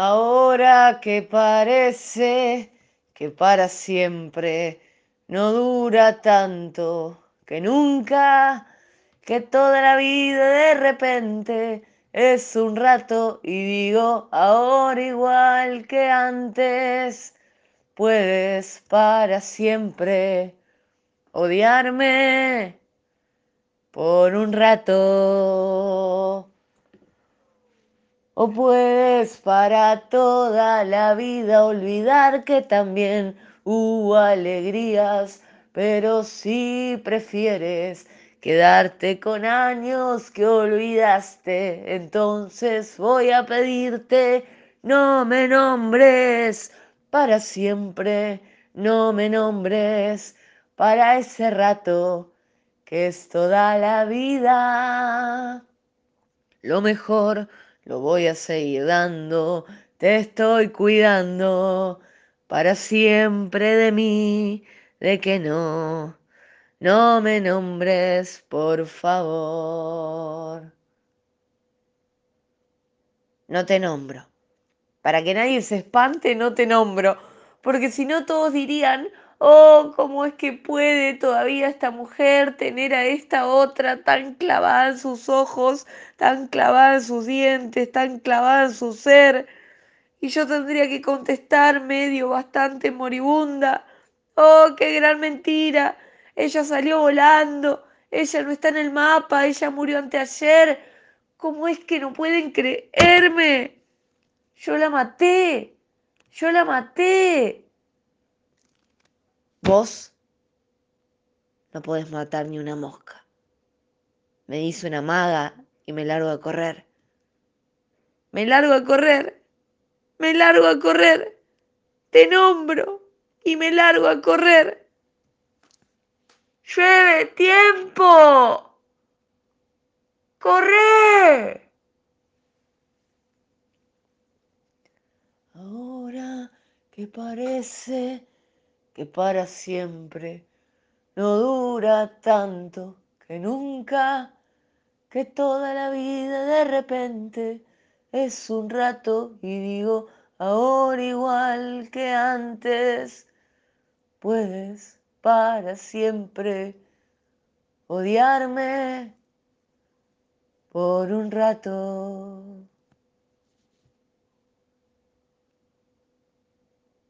Ahora que parece que para siempre no dura tanto, que nunca, que toda la vida de repente es un rato y digo ahora igual que antes, puedes para siempre odiarme por un rato. O puedes para toda la vida olvidar que también hubo alegrías, pero si prefieres quedarte con años que olvidaste, entonces voy a pedirte no me nombres para siempre, no me nombres para ese rato que es toda la vida. Lo mejor lo voy a seguir dando, te estoy cuidando para siempre de mí, de que no, no me nombres, por favor. No te nombro. Para que nadie se espante, no te nombro, porque si no todos dirían, oh, ¿cómo es que puede todavía esta mujer tener a esta otra tan clavada en sus ojos, tan clavada en sus dientes, tan clavada en su ser? Y yo tendría que contestar medio bastante moribunda, oh, qué gran mentira, ella salió volando, ella no está en el mapa, ella murió anteayer, ¿cómo es que no pueden creerme? Yo la maté, yo la maté. Vos no podés matar ni una mosca. Me dice una maga y me largo a correr. Me largo a correr, me largo a correr. Te nombro y me largo a correr. ¡Llueve tiempo! ¡Corre! Ahora que parece que para siempre no dura tanto, que nunca, que toda la vida de repente es un rato y digo ahora igual que antes, puedes para siempre odiarme por un rato.